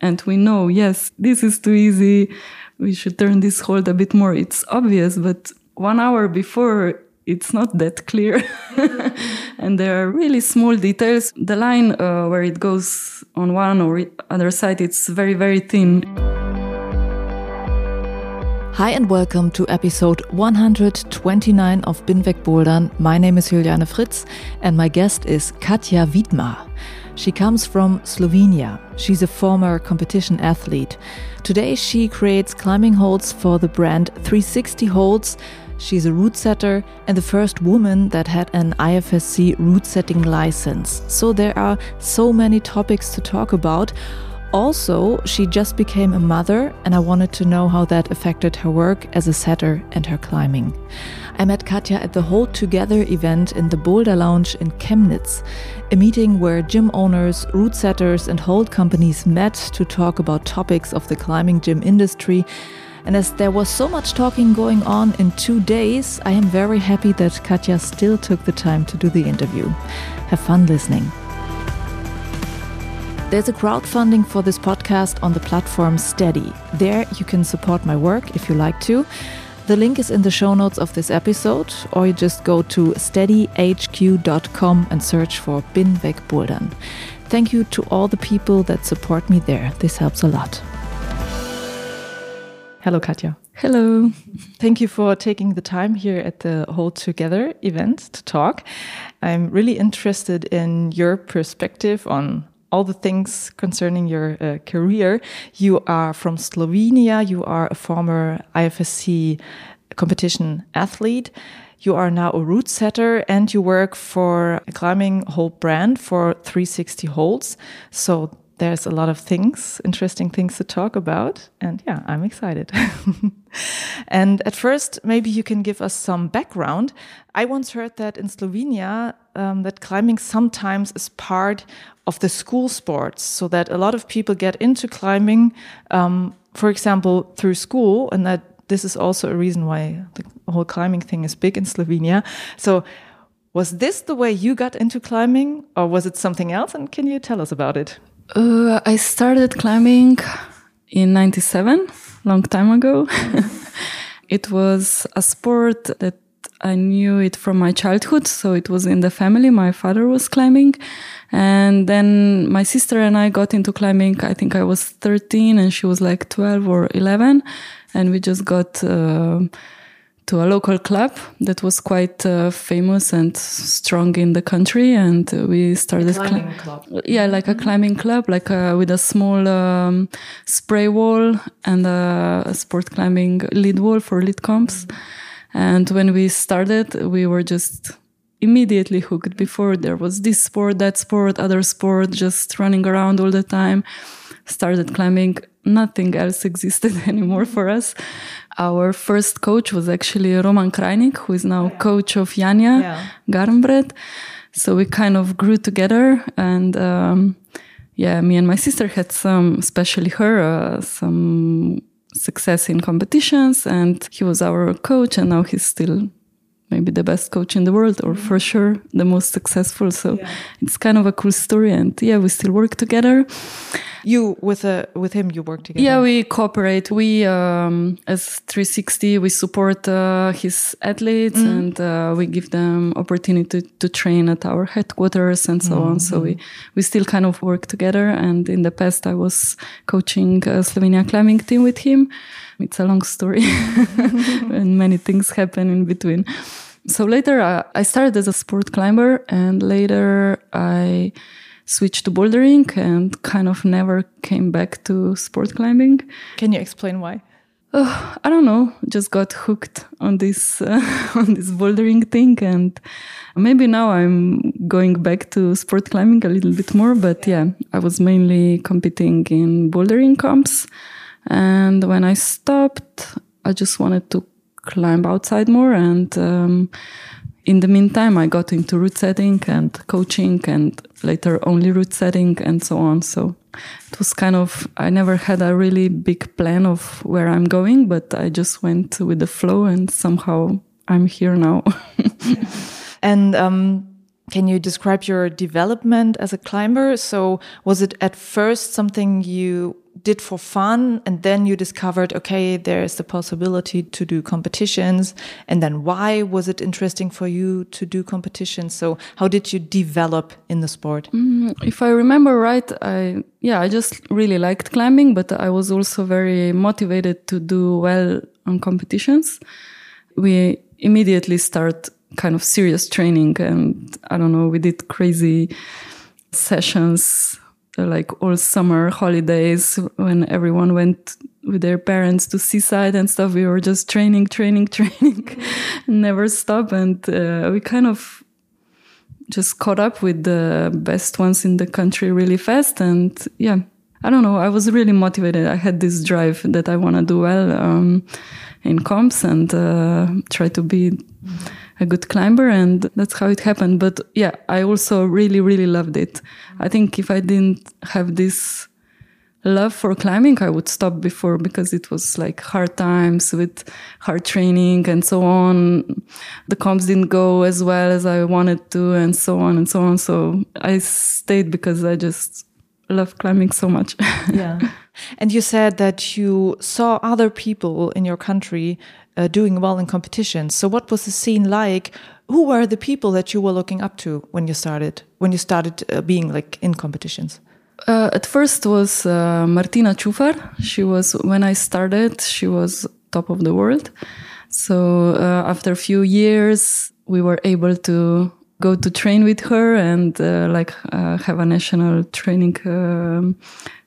And we know, yes, this is too easy. We should turn this hold a bit more. It's obvious, but one hour before, it's not that clear. and there are really small details. The line uh, where it goes on one or other side, it's very, very thin. Hi and welcome to episode 129 of Binweg Bouldern. My name is Juliane Fritz and my guest is Katja Vidmar. She comes from Slovenia. She's a former competition athlete. Today, she creates climbing holds for the brand 360 Holds. She's a route setter and the first woman that had an IFSC route setting license. So, there are so many topics to talk about. Also, she just became a mother, and I wanted to know how that affected her work as a setter and her climbing. I met Katja at the Hold Together event in the Boulder Lounge in Chemnitz, a meeting where gym owners, route setters, and hold companies met to talk about topics of the climbing gym industry. And as there was so much talking going on in two days, I am very happy that Katja still took the time to do the interview. Have fun listening. There's a crowdfunding for this podcast on the platform Steady. There you can support my work if you like to. The link is in the show notes of this episode, or you just go to steadyhq.com and search for Binweg Bouldern. Thank you to all the people that support me there. This helps a lot. Hello, Katja. Hello. Thank you for taking the time here at the Hold Together event to talk. I'm really interested in your perspective on all the things concerning your uh, career. You are from Slovenia. You are a former IFSC competition athlete. You are now a route setter and you work for a climbing hold brand for 360 holds. So there's a lot of things, interesting things to talk about. And yeah, I'm excited. and at first, maybe you can give us some background. I once heard that in Slovenia, um, that climbing sometimes is part of the school sports, so that a lot of people get into climbing, um, for example, through school, and that this is also a reason why the whole climbing thing is big in Slovenia. So, was this the way you got into climbing, or was it something else? And can you tell us about it? Uh, I started climbing in 97, long time ago. it was a sport that I knew it from my childhood. So it was in the family. My father was climbing. And then my sister and I got into climbing. I think I was 13 and she was like 12 or 11. And we just got, uh, to a local club that was quite uh, famous and strong in the country, and we started. A climbing club. Yeah, like a climbing club, like uh, with a small um, spray wall and a, sport climbing lead wall for lead comps. Mm-hmm. And when we started, we were just immediately hooked. Before there was this sport, that sport, other sport, just running around all the time. Started climbing. Nothing else existed anymore for us our first coach was actually Roman Krajnik, who is now coach of Janja yeah. Garnbret. So we kind of grew together and, um, yeah, me and my sister had some, especially her, uh, some success in competitions and he was our coach and now he's still maybe the best coach in the world or for sure the most successful so yeah. it's kind of a cool story and yeah we still work together you with a uh, with him you work together yeah we cooperate we um, as 360 we support uh, his athletes mm. and uh, we give them opportunity to, to, train at our headquarters and so mm. on so we mm-hmm. we still kind of work together and in the past i was coaching a slovenia climbing team with him it's a long story and many things happen in between. So later uh, I started as a sport climber and later I switched to bouldering and kind of never came back to sport climbing. Can you explain why? uh, I don't know, just got hooked on this uh, on this bouldering thing, and maybe now I'm going back to sport climbing a little bit more. But yeah, I was mainly competing in bouldering comps, and when I stopped, I just wanted to climb outside more and. Um, in the meantime, I got into route setting and coaching and later only route setting and so on. So it was kind of, I never had a really big plan of where I'm going, but I just went with the flow and somehow I'm here now. and, um, can you describe your development as a climber? So was it at first something you did for fun and then you discovered okay there's the possibility to do competitions and then why was it interesting for you to do competitions? So how did you develop in the sport? Mm, if i remember right i yeah i just really liked climbing but i was also very motivated to do well on competitions. We immediately start kind of serious training and i don't know we did crazy sessions like all summer holidays when everyone went with their parents to seaside and stuff we were just training training training never stop. And uh, we kind of just caught up with the best ones in the country really fast. And yeah i don't know. I was really motivated. I had this drive that i want to do well um, in comps and uh, try to be a good climber and that's how it happened. But yeah i also really really loved it. I think if i didn't have this love for climbing i would stop before because it was like hard times with hard training and so on. The comps didn't go as well as i wanted to and so on and so on. So i stayed because i just love climbing so much. Yeah. And you said that you saw other people in your country uh, doing well in competitions. So, what was the scene like? Who were the people that you were looking up to when you started? When you started uh, being like in competitions? Uh, at first was uh, Martina Čufar. She was when I started. She was top of the world. So uh, after a few years, we were able to go to train with her and uh, like uh, have a national training um,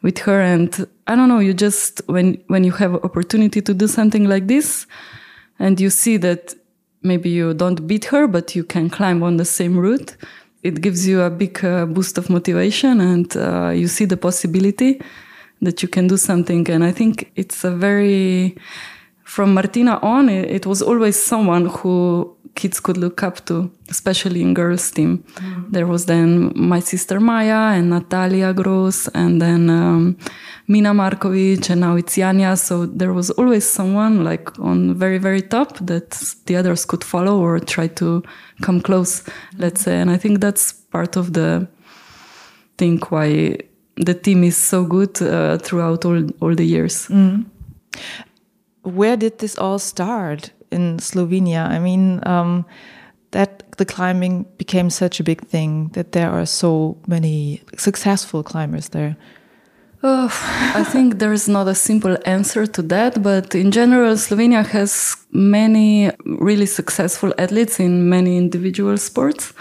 with her. And i don't know you just when when you have opportunity to do something like this and you see that maybe you don't beat her but you can climb on the same route it gives you a big uh, boost of motivation and uh, you see the possibility that you can do something. And i think it's a very from martina on it, it was always someone who kids could look up to, especially in girls' team. Mm. There was then my sister Maya and Natalija Gros, and then um, Mina Markovic, and now it's Janja. So there was always someone like on very, very top that the others could follow or try to come close, let's say. And I think that's part of the thing why the team is so good uh, throughout all, all the years. Mm. Where did this all start? In Slovenia. I mean, um, that the climbing became such a big thing that there are so many successful climbers there. Uh, I think there is not a simple answer to that, but in general, Slovenia has many really successful athletes in many individual sports.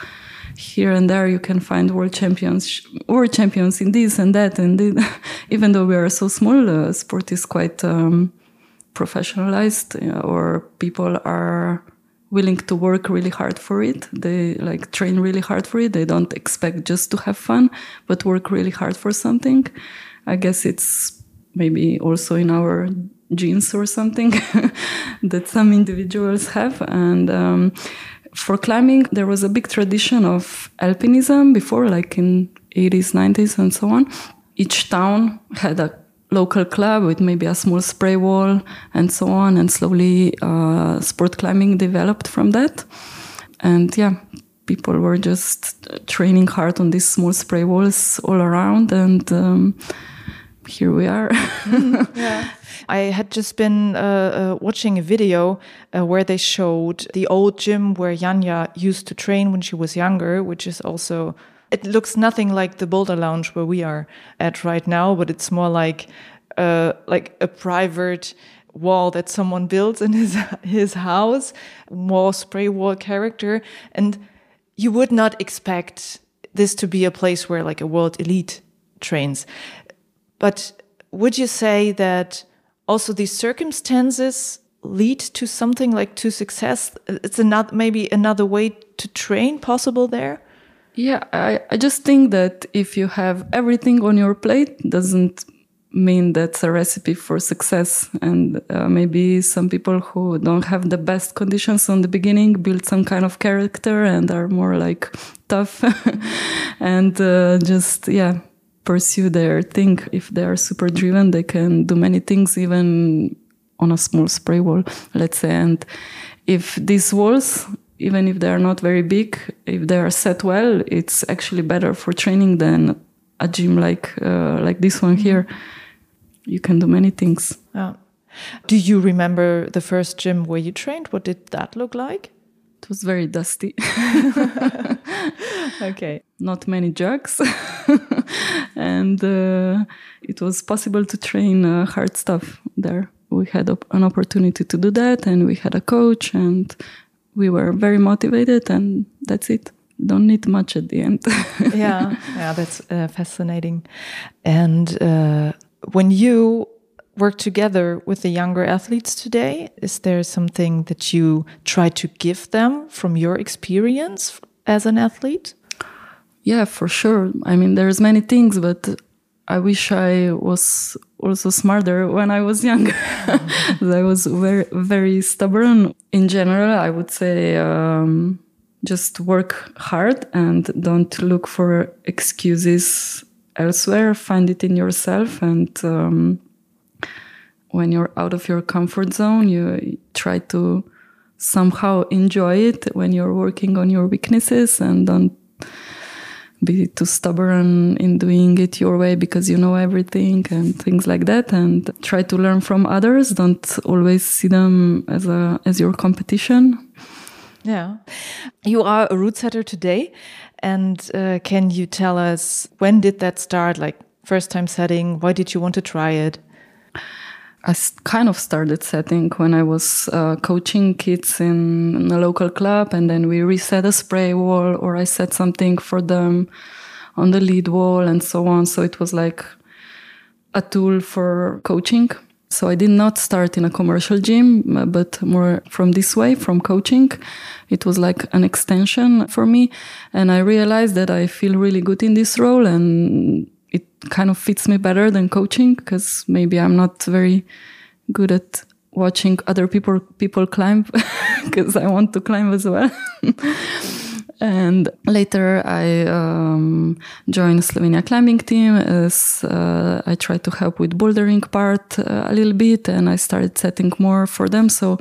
Here and there, you can find world champions, world champions in this and that, and even though we are so small, uh, sport is quite um, professionalized or people are willing to work really hard for it. They like train really hard for it. They don't expect just to have fun, but work really hard for something. I guess it's maybe also in our genes or something that some individuals have. And um, for climbing, there was a big tradition of alpinism before, like in 80s, 90s, and so on. Each town had a local club with maybe a small spray wall and so on. And slowly, uh, sport climbing developed from that. And yeah, people were just training hard on these small spray walls all around. And um, here we are. yeah. I had just been uh, uh, watching a video uh, where they showed the old gym where Janja used to train when she was younger, which is also it looks nothing like the Boulder Lounge where we are at right now, but it's more like uh, like a private wall that someone builds in his his house, more spray wall character, and you would not expect this to be a place where like a world elite trains. But would you say that also these circumstances lead to something like to success? It's another maybe another way to train possible there. Yeah, I, I just think that if you have everything on your plate, doesn't mean that's a recipe for success. And uh, maybe some people who don't have the best conditions on the beginning build some kind of character and are more like tough and uh, just, yeah, pursue their thing. If they are super driven, they can do many things, even on a small spray wall, let's say. And if these walls, even if they are not very big, if they are set well, it's actually better for training than a gym like uh, like this one here. You can do many things. Yeah. Do you remember the first gym where you trained? What did that look like? It was very dusty. okay. Not many jugs. and uh, it was possible to train uh, hard stuff there. We had op an opportunity to do that, and we had a coach, and we were very motivated, and that's it. Don't need much at the end. yeah, yeah, that's uh, fascinating. And uh, when you work together with the younger athletes today, is there something that you try to give them from your experience as an athlete? Yeah, for sure. I mean, there's many things, but I wish I was also smarter when I was younger. I was very, very stubborn. In general, I would say um, just work hard and don't look for excuses elsewhere. Find it in yourself. And um, when you're out of your comfort zone, you try to somehow enjoy it when you're working on your weaknesses and don't be too stubborn in doing it your way because you know everything and things like that. And try to learn from others. Don't always see them as a as your competition. Yeah. You are a route setter today. And uh, can you tell us when did that start? Like first time setting why did you want to try it I kind of started setting when I was uh, coaching kids in, in, a local club, and then we reset a spray wall, or I set something for them on the lead wall, and so on. So it was like a tool for coaching. So I did not start in a commercial gym, but more from this way, from coaching. It was like an extension for me. And I realized that I feel really good in this role and it kind of fits me better than coaching because maybe I'm not very good at watching other people people climb because I want to climb as well. and later I um, joined Slovenia climbing team as uh, I tried to help with bouldering part uh, a little bit and I started setting more for them. So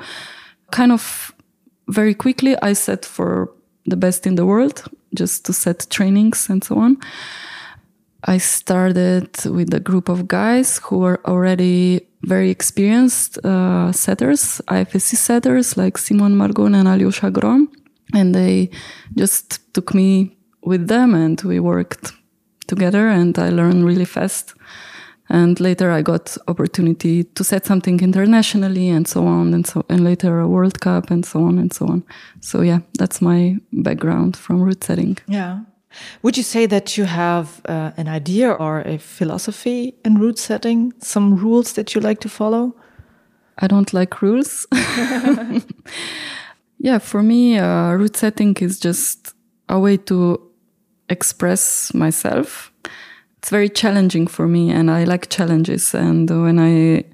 kind of very quickly I set for the best in the world just to set trainings and so on. I started with a group of guys who were already very experienced uh, setters, IFSC setters like Simon Margon and Aljoša Grom. And they just took me with them and we worked together and I learned really fast. And later I got opportunity to set something internationally and so on and so and later a World Cup and so on and so on. So yeah, that's my background from route setting. Yeah. Would you say that you have uh, an idea or a philosophy in route setting? Some rules that you like to follow? I don't like rules. yeah, for me, uh, setting is just a way to express myself. It's very challenging for me, and I like challenges. And when I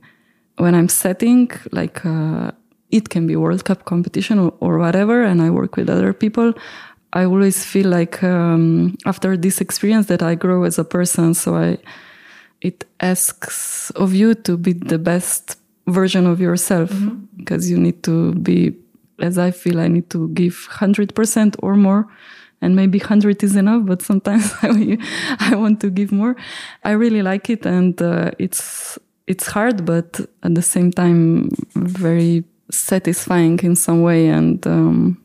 when I'm setting, like uh, it can be World Cup competition or, or whatever, and I work with other people, I always feel like um, after this experience that I grow as a person. So I, it asks of you to be the best version of yourself mm-hmm. because you need to be, as I feel, I need to give hundred percent or more. And maybe 100 is enough, but sometimes I, I want to give more. I really like it and uh, it's, it's hard, but at the same time, very satisfying in some way. And, um,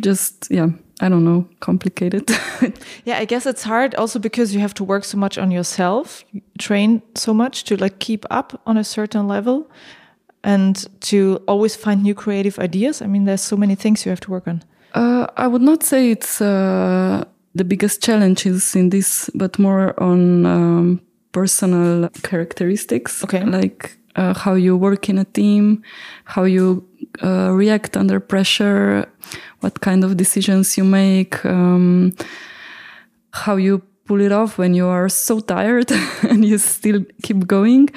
just yeah i don't know complicated yeah i guess it's hard also because you have to work so much on yourself train so much to like keep up on a certain level and to always find new creative ideas i mean there's so many things you have to work on uh, i would not say it's uh, the biggest challenges in this but more on um, personal characteristics. Okay. Like uh, how you work in a team, how you uh, react under pressure, what kind of decisions you make, um, how you pull it off when you are so tired and you still keep going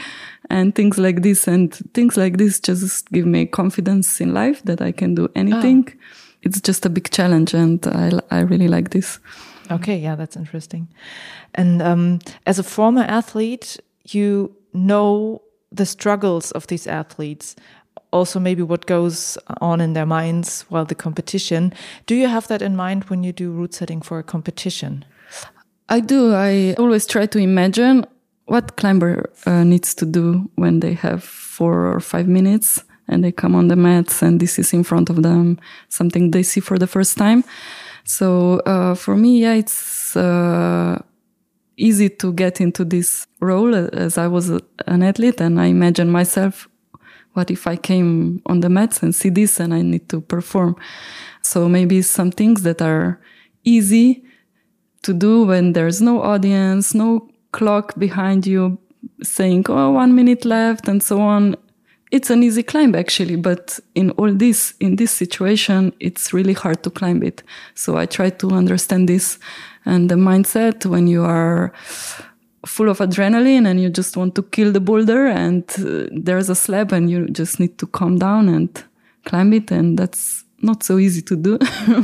and things like this and things like this just give me confidence in life that I can do anything. Oh. It's just a big challenge and I, I really like this. Okay. Yeah. That's interesting. And, um, as a former athlete, you know the struggles of these athletes also maybe what goes on in their minds while the competition do you have that in mind when you do route setting for a competition I do. I always try to imagine what climber uh, needs to do when they have four or five minutes and they come on the mats and this is in front of them, something they see for the first time. So uh, for me, yeah, it's uh, easy to get into this role as I was an athlete and I imagine myself, what if I came on the mats and see this and I need to perform? So maybe some things that are easy to do when there's no audience, no clock behind you saying, oh, one minute left and so on. It's an easy climb actually, but in all this, in this situation, it's really hard to climb it. So I try to understand this and the mindset when you are full of adrenaline and you just want to kill the boulder and uh, there's a slab and you just need to calm down and climb it. And that's not so easy to do.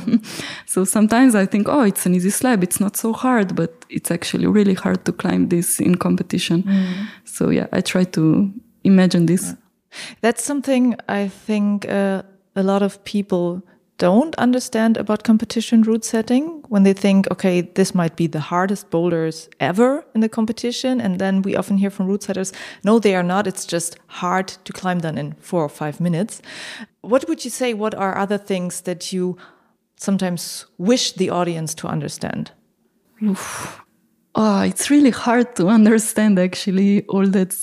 so sometimes I think, oh, it's an easy slab. It's not so hard, but it's actually really hard to climb this in competition. Mm. So yeah, I try to imagine this. That's something I think uh, a lot of people don't understand about competition route setting when they think, okay, this might be the hardest boulders ever in the competition. And then we often hear from route setters, no, they are not. It's just hard to climb them in four or five minutes. What would you say? What are other things that you sometimes wish the audience to understand? Oof. Oh, it's really hard to understand actually all that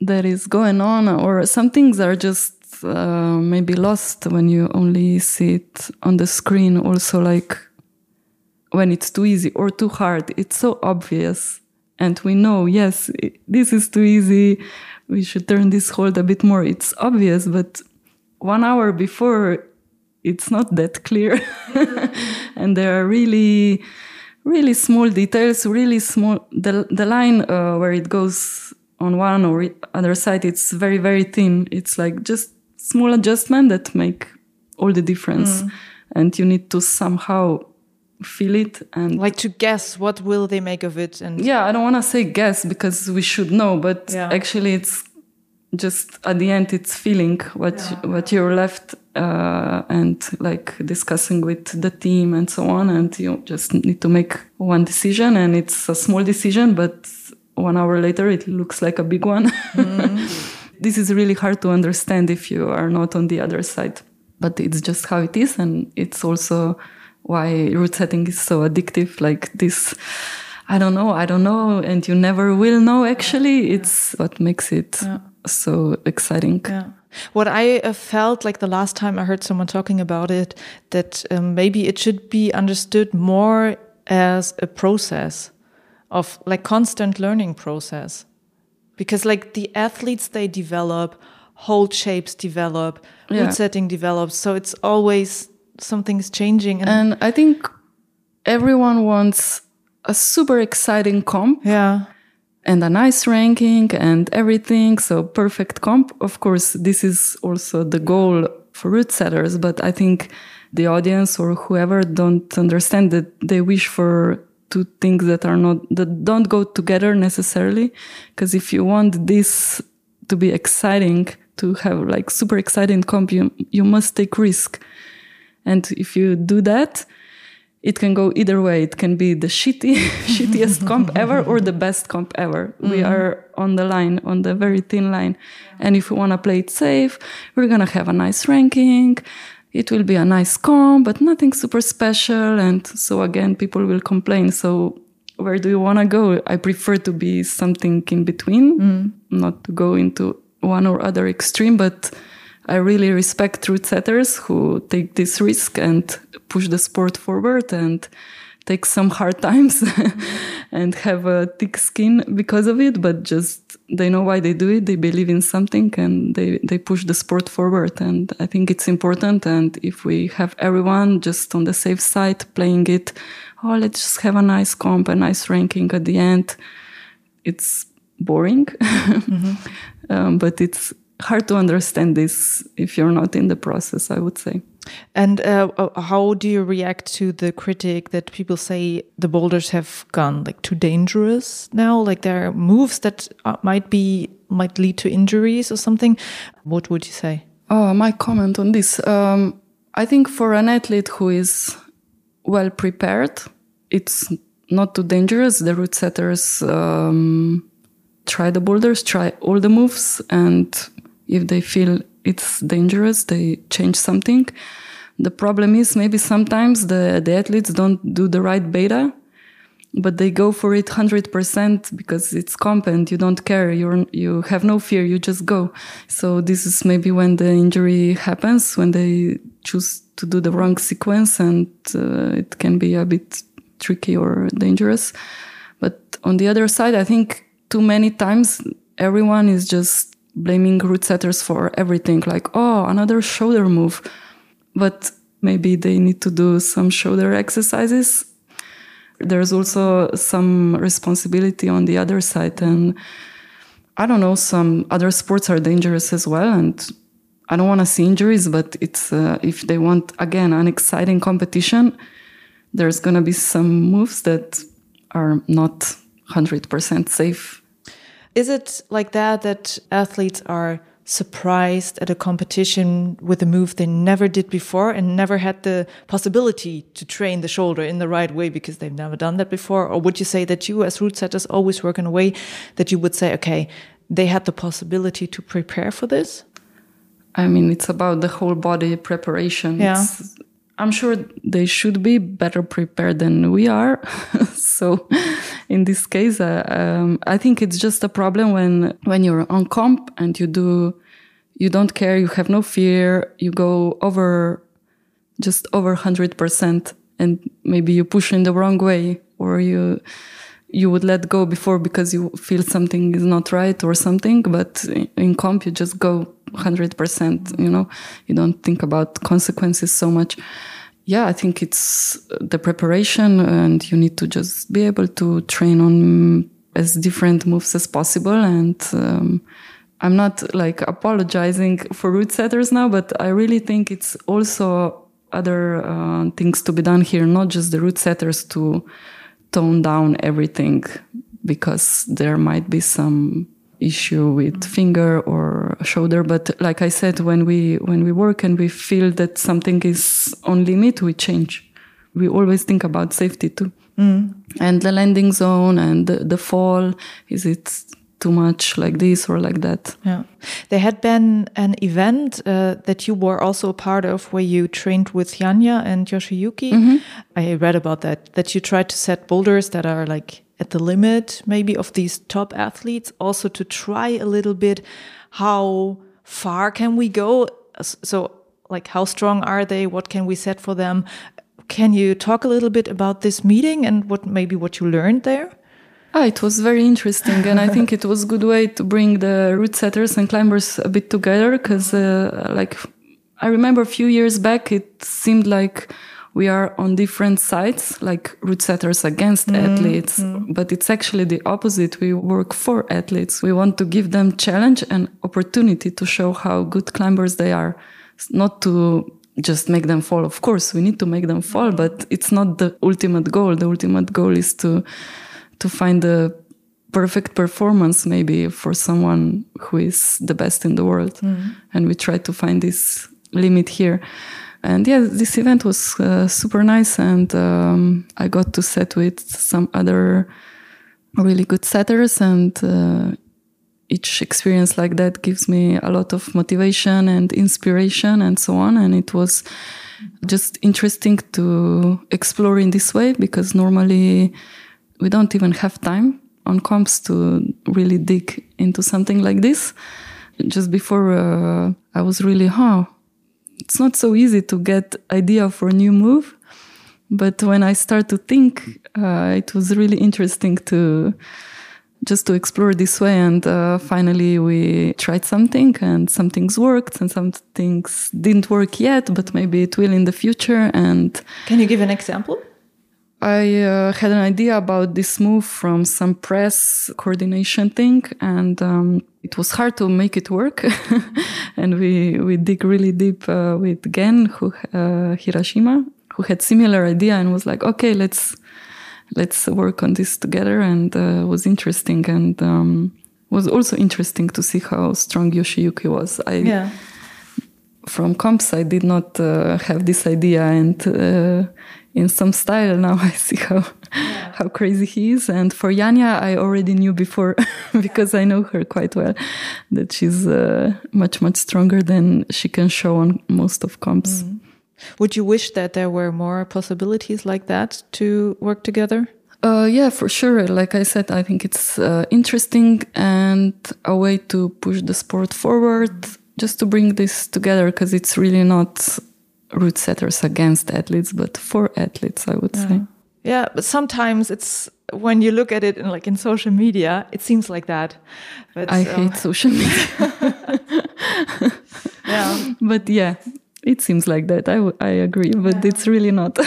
that is going on, or some things are just uh, maybe lost when you only see it on the screen. Also, like when it's too easy or too hard, it's so obvious. And we know, yes, this is too easy. We should turn this hold a bit more. It's obvious, but one hour before, it's not that clear. and there are really, really small details, really small. The, the line uh, where it goes on one or other side, it's very, very thin. It's like just small adjustment that make all the difference. Mm. And you need to somehow feel it and like to guess what will they make of it and yeah i don't want to say guess because we should know but yeah. actually it's just at the end it's feeling what yeah. what you're left uh, and like discussing with the team and so on and you just need to make one decision and it's a small decision but one hour later it looks like a big one mm. This is really hard to understand if you are not on the other side, but it's just how it is. And it's also why route setting is so addictive. Like this, I don't know, I don't know, and you never will know actually. It's what makes it yeah. so exciting. Yeah. What I uh, felt like the last time I heard someone talking about it, that um, maybe it should be understood more as a process of like constant learning process because like the athletes they develop hold shapes develop yeah. setting develops so it's always something's changing and, and i think everyone wants a super exciting comp yeah and a nice ranking and everything so perfect comp of course this is also the goal for route setters but i think the audience or whoever don't understand that they wish for two things that are not that don't go together necessarily. Because if you want this to be exciting to have like super exciting comp you, you must take risk. And if you do that it can go either way. It can be the shitty shittiest comp ever or the best comp ever. Mm. we are on the line on the very thin line. And if we want to play it safe we're going to have a nice ranking it will be a nice comp, but nothing super special. And so again, people will complain. So where do you want to go? I prefer to be something in between, mm. not to go into one or other extreme, but I really respect truth setters who take this risk and push the sport forward and take some hard times and have a thick skin because of it, but just they know why they do it. They believe in something and they, they push the sport forward. And I think it's important. And if we have everyone just on the safe side playing it, oh, let's just have a nice comp, a nice ranking at the end. It's boring, mm-hmm. um, but it's hard to understand this if you're not in the process, I would say. And uh, uh, how do you react to the critic that people say the boulders have gone like too dangerous now? Like there are moves that uh, might be might lead to injuries or something. What would you say? Oh, my comment on this. Um, I think for an athlete who is well prepared, it's not too dangerous. The route setters um, try the boulders, try all the moves, and if they feel it's dangerous, they change something. The problem is maybe sometimes the, the athletes don't do the right beta, but they go for it 100% because it's comp and you don't care. You're, you have no fear. You just go. So this is maybe when the injury happens, when they choose to do the wrong sequence and uh, it can be a bit tricky or dangerous. But on the other side, I think too many times everyone is just blaming route setters for everything like oh another shoulder move. But maybe they need to do some shoulder exercises. There's also some responsibility on the other side and i don't know some other sports are dangerous as well and i don't want to see injuries but it's uh, if they want again an exciting competition there's going to be some moves that are not 100% safe is it like that that athletes are surprised at a competition with a move they never did before and never had the possibility to train the shoulder in the right way because they've never done that before? Or would you say that you, as route setters, always work in a way that you would say, okay, they had the possibility to prepare for this? I mean, it's about the whole body preparation. Yeah. It's, I'm sure they should be better prepared than we are. so, in this case, uh, um, I think it's just a problem when when you're on comp and you do, you don't care, you have no fear, you go over, just over hundred percent, and maybe you push in the wrong way, or you you would let go before because you feel something is not right or something. But in comp, you just go 100%, you know, you don't think about consequences so much. Yeah, I think it's the preparation and you need to just be able to train on as different moves as possible. And, um, I'm not like apologizing for route setters now, but I really think it's also other uh, things to be done here, not just the route setters to tone down everything because there might be some issue with finger or shoulder but like i said when we when we work and we feel that something is on limit we change. We always think about safety too. Mm. and the landing zone and the, the fall is it too much like this or like that? Yeah. There had been an event uh, that you were also a part of where you trained with Janja and Yoshiyuki. Mm -hmm. i read about that that you tried to set boulders that are like at the limit maybe of these top athletes also to try a little bit how far can we go? So like how strong are they? What can we set for them? Can you talk a little bit about this meeting and what maybe what you learned there? Ah, it was very interesting, and I think it was a good way to bring the route setters and climbers a bit together. Because, uh, like, I remember a few years back, it seemed like we are on different sides, like route setters against mm, athletes, but it's actually the opposite. We work for athletes. We want to give them challenge and opportunity to show how good climbers they are, not to just make them fall. Of course, we need to make them fall, but it's not the ultimate goal. The ultimate goal is to to find the perfect performance maybe for someone who is the best in the world. Mm. And we try to find this limit here and yeah, this event was uh, super nice, and um, I got to set with some other really good setters, and uh, each experience like that gives me a lot of motivation and inspiration, and so on. And it was just interesting to explore in this way because normally we don't even have time on comps to really dig into something like this. Just before uh, I was really, huh, it's not so easy to get idea for a new move But when I start to think, uh, it was really interesting to just to explore this way. And uh, finally, we tried something, and some things worked, and some things didn't work yet, but maybe it will in the future. And can you give an example? I uh, had an idea about this move from some press coordination thing, and um, it was hard to make it work. and we we dig really deep uh, with Gen, who uh, Hirashima, who had similar idea and was like, okay, let's let's work on this together, and uh, was interesting and um, was also interesting to see how strong Yoshiyuki was. I, yeah. From comps, I did not uh, have this idea, and uh, in some style now I see how yeah. how crazy he is. And for Janja, I already knew before because I know her quite well that she's uh, much much stronger than she can show on most of comps. Mm. Would you wish that there were more possibilities like that to work together? Uh, yeah, for sure. Like I said, I think it's uh, interesting and a way to push the sport forward, just to bring this together because it's really not route setters against athletes, but for athletes, I would yeah. say. Yeah, but sometimes it's when you look at it in like in social media, it seems like that. But I um, hate social media. yeah, but yeah, it seems like that. I, I agree, but yeah. it's really not.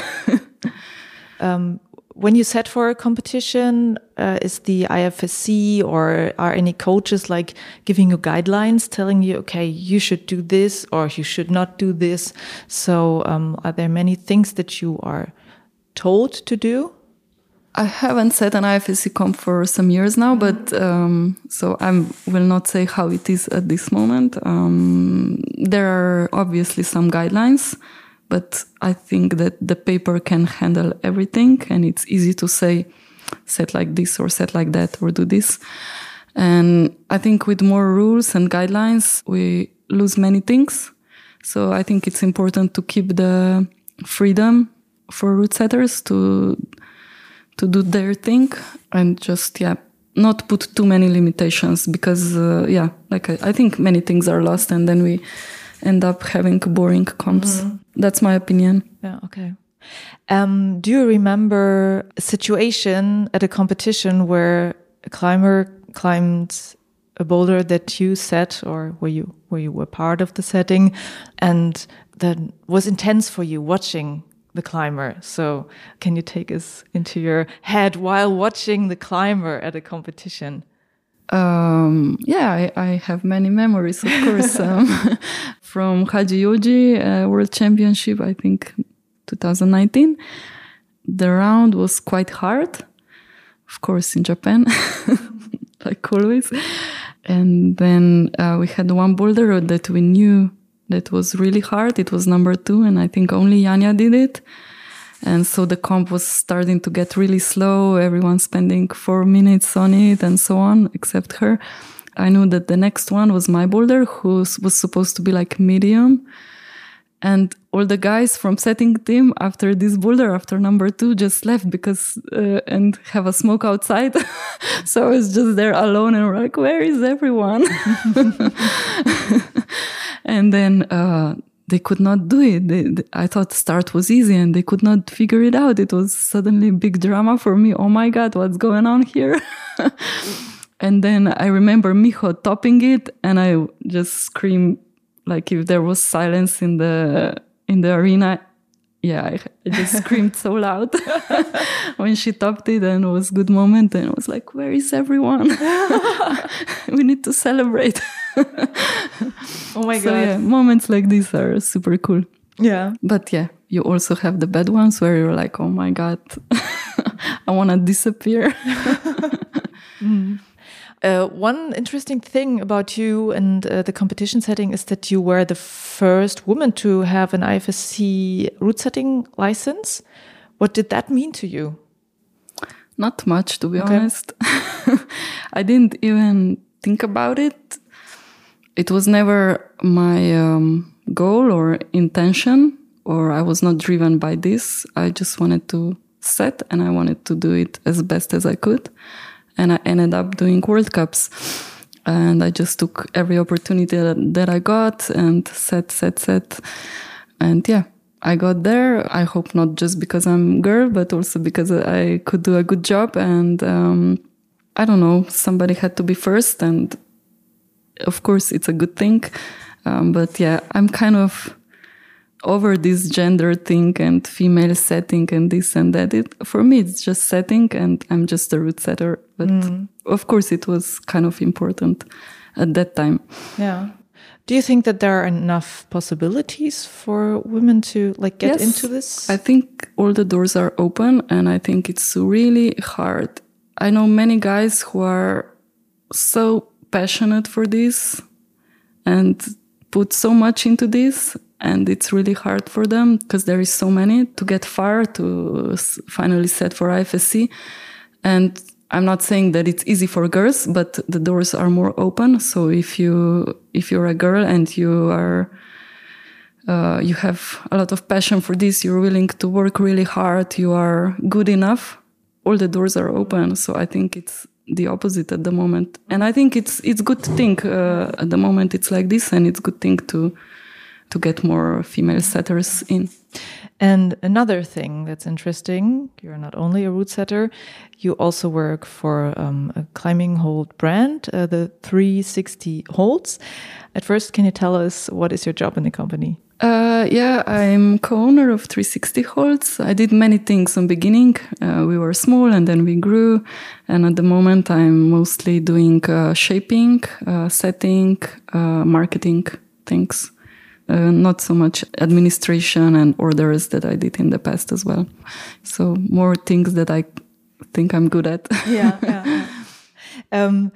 um, when you set for a competition, uh, is the IFSC or are any coaches like giving you guidelines, telling you, okay, you should do this or you should not do this? So, um, are there many things that you are told to do? I haven't set an IFSC comp for some years now, but um, so I will not say how it is at this moment. Um, there are obviously some guidelines but I think that the paper can handle everything and it's easy to say, set like this or set like that or do this. And I think with more rules and guidelines, we lose many things. So I think it's important to keep the freedom for route setters to to do their thing and just yeah not put too many limitations because uh, yeah like I, I, think many things are lost and then we end up having boring comps. Mm. That's my opinion. Yeah, okay. Um, do you remember a situation at a competition where a climber climbed a boulder that you set or where you where you were part of the setting and that was intense for you watching the climber. So can you take us into your head while watching the climber at a competition? Um, yeah, I, I, have many memories, of course, um, from Hachioji uh, World Championship, I think 2019. The round was quite hard, of course, in Japan, like always. And then uh, we had one boulder that we knew that was really hard. It was number two, and I think only Janja did it. And so the comp was starting to get really slow, everyone spending four minutes on it and so on, except her. I knew that the next one was my boulder, who was supposed to be like medium. And all the guys from setting team after this boulder, after number two, just left because, uh, and have a smoke outside. so I was just there alone and we're like, where is everyone? and then, uh, they could not do it. They, they, I thought start was easy and they could not figure it out. It was suddenly big drama for me. Oh my God, what's going on here? and then I remember Miho topping it and I just screamed like if there was silence in the, in the arena. Yeah, I, I just screamed so loud when she topped it and it was good moment. And I was like, where is everyone? we need to celebrate. oh my so, god! Yeah, moments like these are super cool. Yeah, but yeah, you also have the bad ones where you're like, oh my god, I want to disappear. mm. Uh, one interesting thing about you and uh, the competition setting is that you were the first woman to have an IFSC route setting license. What did that mean to you? Not much, to be okay. honest. I didn't even think about it it was never my um, goal or intention, or I was not driven by this. I just wanted to set and I wanted to do it as best as I could. And I ended up doing World Cups. And I just took every opportunity that, I got and set, set, set. And yeah, I got there. I hope not just because I'm girl, but also because I could do a good job. And um, I don't know, somebody had to be first, and of course it's a good thing. Um, but yeah, I'm kind of over this gender thing and female setting and this and that. It, for me, it's just setting, and I'm just a route setter. But mm. of course, it was kind of important at that time. Yeah. Do you think that there are enough possibilities for women to like get yes, into this? I think all the doors are open and I think it's really hard. I know many guys who are so passionate for this and put so much into this and it's really hard for them because there is so many to get far to finally set for IFSC and I'm not saying that it's easy for girls, but the doors are more open. So if you if you're a girl and you are uh, you have a lot of passion for this, you're willing to work really hard, you are good enough, all the doors are open. So I think it's the opposite at the moment, and I think it's it's good to think uh, at the moment it's like this, and it's good thing to to get more female setters in. And another thing that's interesting, you're not only a route setter, you also work for um, a climbing hold brand, uh, the 360 Holds. At first, can you tell us what is your job in the company? Uh, yeah, I'm co-owner of 360 Holds. I did many things in beginning. Uh, we were small and then we grew. And at the moment, I'm mostly doing uh, shaping, uh, setting, uh, marketing things uh, not so much administration and orders that I did in the past as well. So more things that I think I'm good at. yeah. yeah. Um,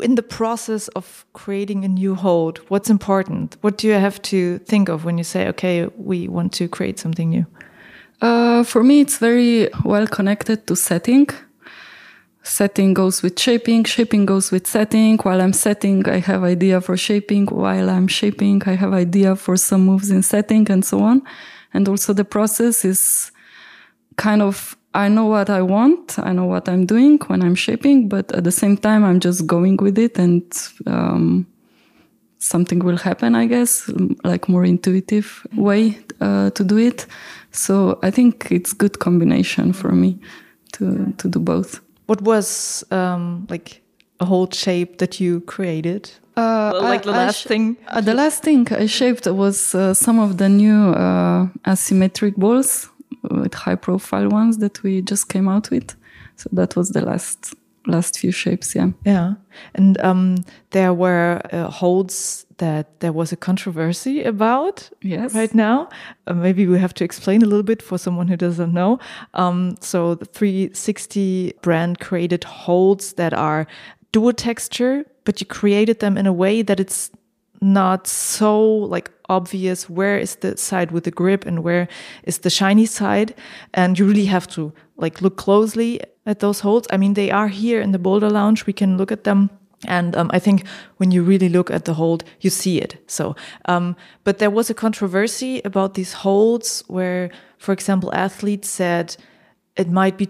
in the process of creating a new hold, what's important? What do you have to think of when you say, okay, we want to create something new? Uh, for me, it's very well connected to setting setting goes with shaping shaping goes with setting while i'm setting i have idea for shaping while i'm shaping i have idea for some moves in setting and so on and also the process is kind of i know what i want i know what i'm doing when i'm shaping but at the same time i'm just going with it and um, something will happen i guess like more intuitive way uh, to do it so i think it's good combination for me to to do both what was um, like a whole shape that you created? Uh, like I, the last thing. Uh, the last thing I shaped was uh, some of the new uh, asymmetric balls with high profile ones that we just came out with. So that was the last last few shapes. Yeah. Yeah, and um, there were uh, holds that there was a controversy about yes. right now. Uh, maybe we have to explain a little bit for someone who doesn't know. Um, so the 360 brand created holds that are dual texture, but you created them in a way that it's not so like obvious where is the side with the grip and where is the shiny side? And you really have to like look closely at those holds. I mean they are here in the boulder lounge. We can look at them. And um, I think when you really look at the hold, you see it. So, um, but there was a controversy about these holds where, for example, athletes said it might be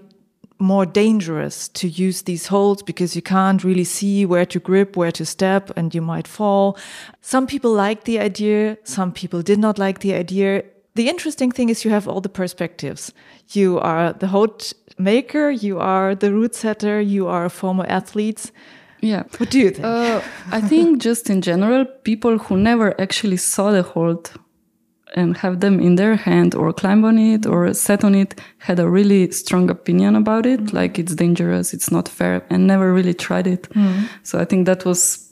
more dangerous to use these holds because you can't really see where to grip, where to step, and you might fall. Some people liked the idea, some people did not like the idea. The interesting thing is you have all the perspectives. You are the hold maker, you are the route setter, you are a former athlete yeah. What do you think? Uh, I think just in general, people who never actually saw the hold and have them in their hand or climb on it or set on it had a really strong opinion about it. Mm. Like it's dangerous, it's not fair, and never really tried it. Mm. So I think that was.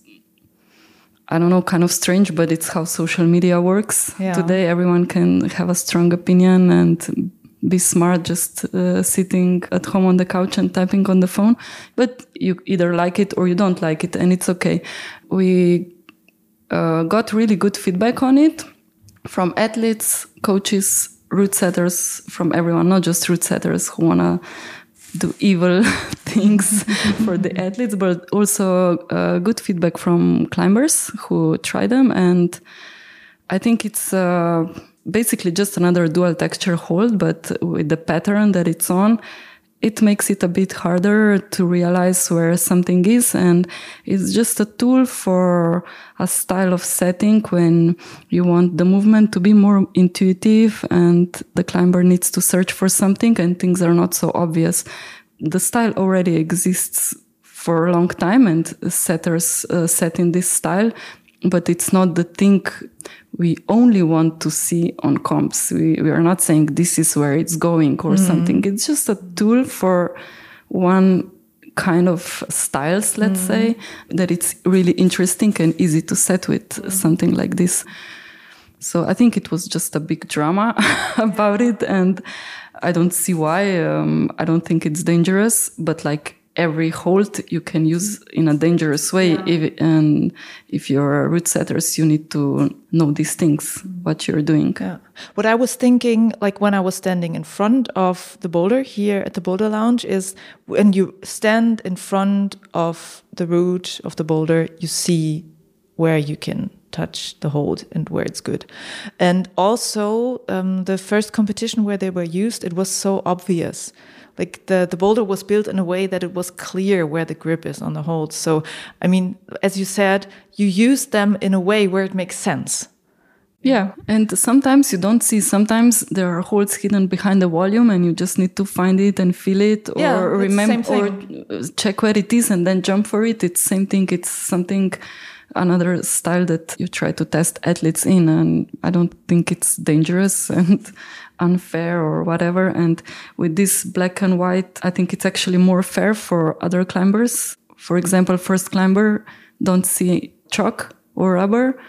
I don't know, kind of strange, but it's how social media works. Yeah. Today, everyone can have a strong opinion and be smart just uh, sitting at home on the couch and typing on the phone but you either like it or you don't like it and it's okay we uh, got really good feedback on it from athletes coaches route setters from everyone not just route setters who want to do evil things for the athletes but also uh, good feedback from climbers who try them. And i think it's uh, basically just another dual texture hold, but with the pattern that it's on, it makes it a bit harder to realize where something is. And it's just a tool for a style of setting when you want the movement to be more intuitive and the climber needs to search for something and things are not so obvious. The style already exists for a long time and setters uh, set in this style, but it's not the thing we only want to see on comps. We, we are not saying this is where it's going or mm. something. It's just a tool for one kind of styles, let's mm. say, that it's really interesting and easy to set with mm. something like this. So I think it was just a big drama about it. And I don't see why. Um, I don't think it's dangerous, but like every hold you can use in a dangerous way. Yeah. If, and if you're route setters, you need to know these things, what you're doing. Yeah. What I was thinking, like when I was standing in front of the boulder here at the Boulder Lounge, is when you stand in front of the route of the boulder, you see where you can touch the hold and where it's good. And also, um, the first competition where they were used, it was so obvious like the the boulder was built in a way that it was clear where the grip is on the hold. So I mean, as you said, you use them in a way where it makes sense. Yeah, and sometimes you don't see. Sometimes there are holes hidden behind the volume, and you just need to find it and feel it, or yeah, remember, or uh, check where it is, and then jump for it. It's same thing. It's something, another style that you try to test athletes in, and I don't think it's dangerous. And unfair or whatever. And with this black and white, I think it's actually more fair for other climbers. For example, first climber don't see chalk or rubber,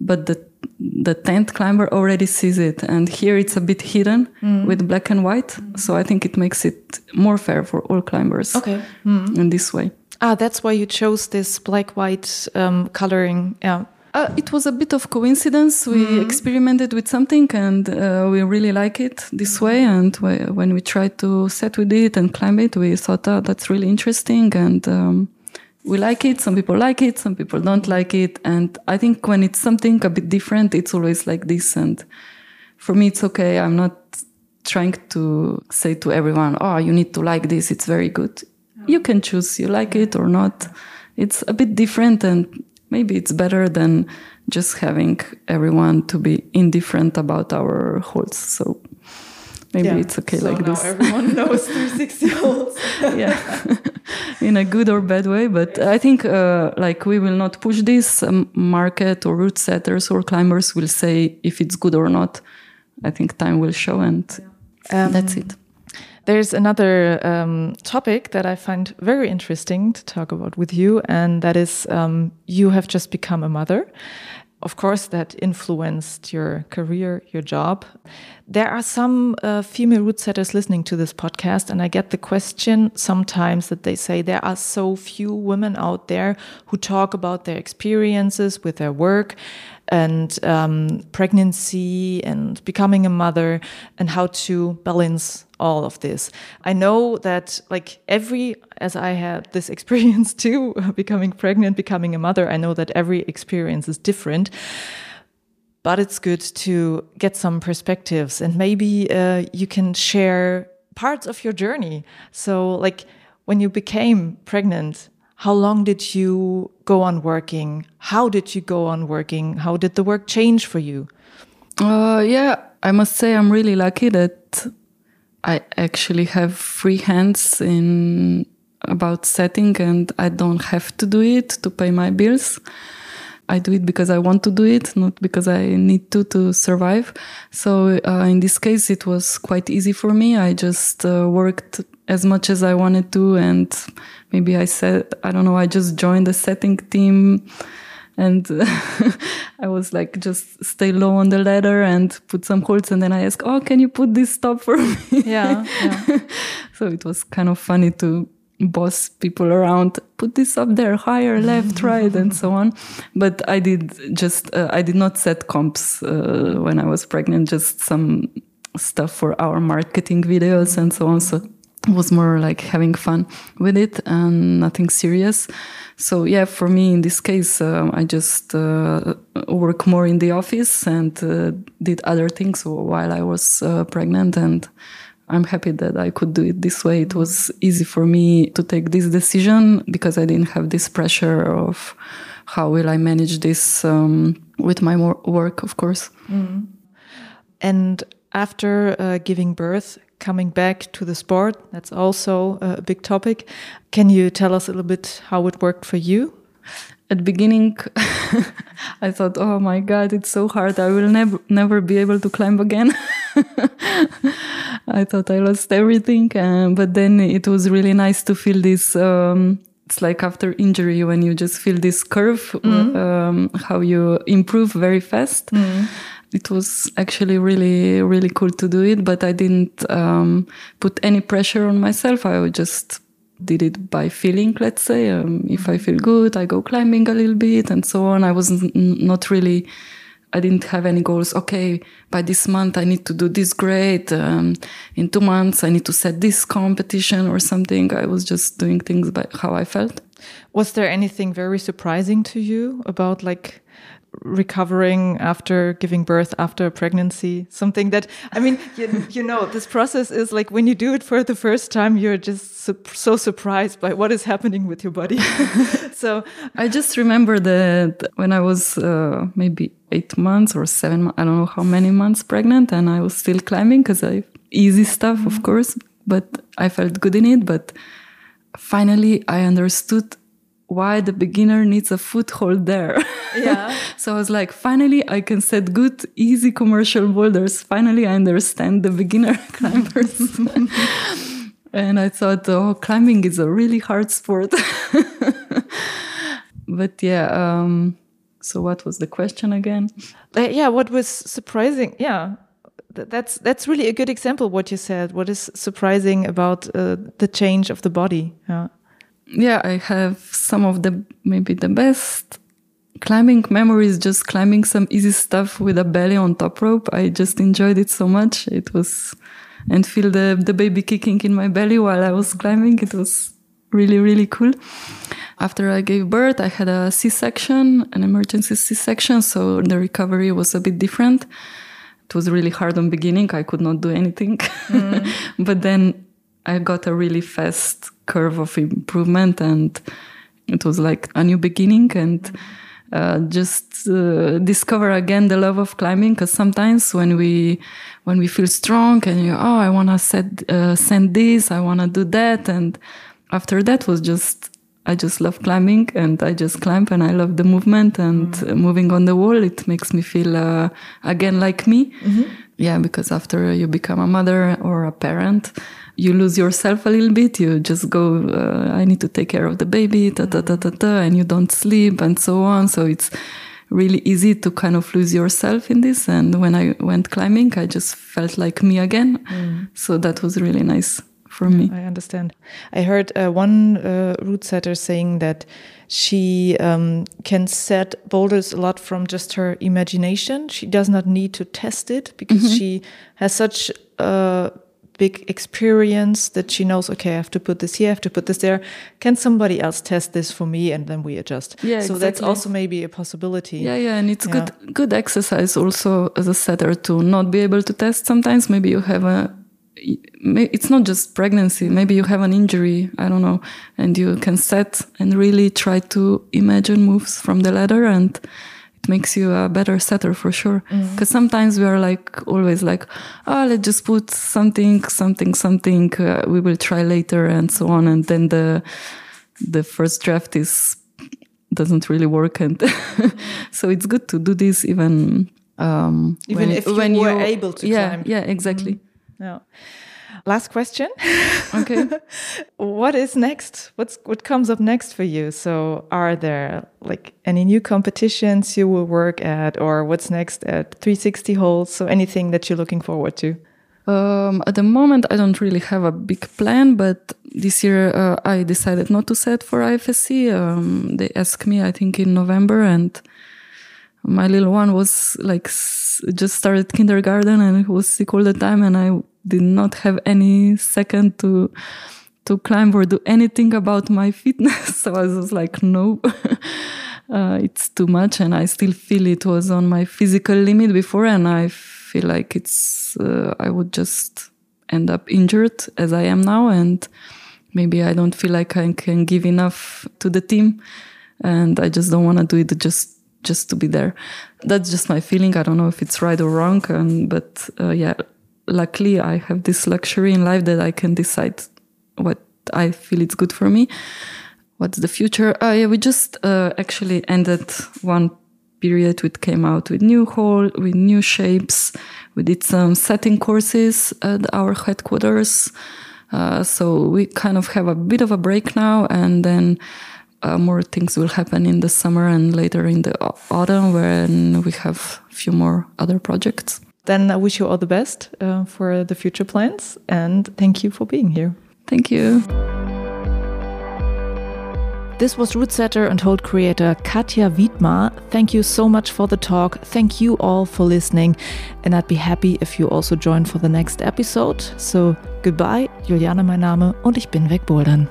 but the the tenth climber already sees it, and here it's a bit hidden mm. with black and white. Mm. So I think it makes it more fair for all climbers. Okay, mm. in this way. Ah, that's why you chose this black white um, coloring. Yeah, uh, it was a bit of coincidence. We mm. experimented with something and uh, we really like it this way. And we, when we tried to set with it and climb it, we thought, oh, that's really interesting. And um, we like it. Some people like it. Some people don't like it. And I think when it's something a bit different, it's always like this. And for me, it's okay. I'm not trying to say to everyone, oh, you need to like this. It's very good. You can choose you like it or not. It's a bit different and maybe it's better than just having everyone to be indifferent about our holds. So maybe yeah. it's okay so like this. Everyone knows 360 holds. yeah, in a good or bad way. But I think uh, like we will not push this um, market or route setters or climbers will say if it's good or not. I think time will show, and yeah. um, that's it. There's another um, topic that I find very interesting to talk about with you, and that is um, you have just become a mother. Of course, that influenced your career, your job. There are some uh, female route setters listening to this podcast, and I get the question sometimes that they say there are so few women out there who talk about their experiences with their work and um, pregnancy and becoming a mother and how to balance all of this. I know that, like, every, as I had this experience too, becoming pregnant, becoming a mother, I know that every experience is different. But it's good to get some perspectives and maybe uh, you can share parts of your journey. So, like, when you became pregnant, how long did you go on working? How did you go on working? How did the work change for you? Uh, yeah, I must say I'm really lucky that I actually have free hands in about setting and I don't have to do it to pay my bills. I do it because I want to do it, not because I need to to survive. So uh, in this case, it was quite easy for me. I just uh, worked as much as I wanted to. And maybe I said, I don't know, I just joined the setting team and I was like, just stay low on the ladder and put some holds. And then I asked, Oh, can you put this stop for me? Yeah. yeah. so it was kind of funny to boss people around, put this up there, higher, left, right, and so on. But I did just, uh, I did not set comps uh, when I was pregnant, just some stuff for our marketing videos and so on. So was more like having fun with it and nothing serious. So yeah, for me in this case, uh, I just uh, work more in the office and uh, did other things while I was uh, pregnant, and I'm happy that I could do it this way. It was easy for me to take this decision because I didn't have this pressure of how will I manage this um, with my work, of course. Mm. And after uh, giving birth, coming back to the sport, that's also a big topic. Can you tell us a little bit how it worked for you? At the beginning, I thought, "Oh my God, it's so hard! I will never, never be able to climb again." I thought I lost everything, uh, but then it was really nice to feel this. Um, it's like after injury when you just feel this curve, mm. um, how you improve very fast. Mm it was actually really really cool to do it but i didn't um, put any pressure on myself. I just did it by feeling let's say. Um, if i feel good i go climbing a little bit and so on. I was not really i didn't have any goals. Okay by this month i need to do this great um, in two months i need to set this competition or something. I was just doing things by how i felt. Was there anything very surprising to you about like recovering after giving birth after a pregnancy something that i mean you, you know this process is like when you do it for the first time you're just su so surprised by what is happening with your body so i just remember that when i was uh, maybe eight months or seven i don't know how many months pregnant and i was still climbing because i easy stuff of mm-hmm. course but i felt good in it but finally i understood why the beginner needs a foothold there. Yeah. so I was like, finally, I can set good, easy commercial boulders. Finally, I understand the beginner climbers. and I thought, oh, climbing is a really hard sport. but yeah, um, so what was the question again? Uh, yeah, what was surprising? Yeah, that's that's really a good example. What you said. What is surprising about uh, the change of the body? Yeah yeah, I have some of the maybe the best climbing memories. Just climbing some easy stuff with a belly on top rope. I just enjoyed it so much. It was and feel the the baby kicking in my belly while I was climbing. It was really really cool. After I gave birth, I had a C-section, an emergency C-section, so the recovery was a bit different. It was really hard on beginning. I could not do anything, mm. but then I got a really fast curve of improvement and it was like a new beginning and uh, just uh, discover again the love of climbing because sometimes when we when we feel strong and you oh I want to set uh, send this I want to do that and after that was just I just love climbing and I just climb and I love the movement and mm -hmm. moving on the wall it makes me feel uh, again like me mm -hmm. yeah because after you become a mother or a parent you lose yourself a little bit. You just go, uh, I need to take care of the baby, ta ta ta ta ta, and you don't sleep and so on. So it's really easy to kind of lose yourself in this. And when I went climbing, I just felt like me again. Mm. So that was really nice for me. I understand. I heard uh, one uh, route setter saying that she um, can set boulders a lot from just her imagination. She does not need to test it because mm -hmm. she has such a big experience that she knows, okay, I have to put this here, I have to put this there. Can somebody else test this for me? And then we adjust. Yeah, so exactly. that's also maybe a possibility. Yeah, yeah. And it's yeah. good, good exercise also as a setter to not be able to test sometimes. Maybe you have a, it's not just pregnancy. Maybe you have an injury. I don't know. And you can set and really try to imagine moves from the ladder and, makes you a better setter for sure. Because mm. sometimes we are like always like, oh, let's just put something, something, something. Uh, we will try later and so on. And then the the first draft is doesn't really work, and so it's good to do this even um, even when, if you when were you, able to yeah, climb. Yeah, exactly. Mm. Yeah. Last question. Okay. what is next? What's what comes up next for you? So, are there like any new competitions you will work at, or what's next at 360 Holds? So, anything that you're looking forward to? Um, at the moment, I don't really have a big plan, but this year uh, I decided not to set for IFSC. Um, they asked me, I think, in November, and my little one was like just started kindergarten and he was sick all the time, and I did not have any second to to climb or do anything about my fitness. so I was like, no, uh, it's too much, and I still feel it was on my physical limit before, and I feel like it's uh, I would just end up injured as I am now. And maybe I don't feel like I can give enough to the team. And I just don't want to do it just just to be there. That's just my feeling. I don't know if it's right or wrong. And, but uh, yeah, luckily I have this luxury in life that I can decide what I feel it's good for me. What's the future? Uh, yeah, we just uh, actually ended one period. We came out with new hall, with new shapes. We did some setting courses at our headquarters. Uh, so we kind of have a bit of a break now, and then uh, more things will happen in the summer and later in the autumn when we have a few more other projects. Then I wish you all the best uh, for the future plans, and thank you for being here. Thank you. This was Routesetter and Hold creator Katja Vidmar. Thank you so much for the talk. Thank you all for listening. And I'd be happy if you also join for the next episode. So goodbye, Juliane mein Name und ich bin wegbouldern.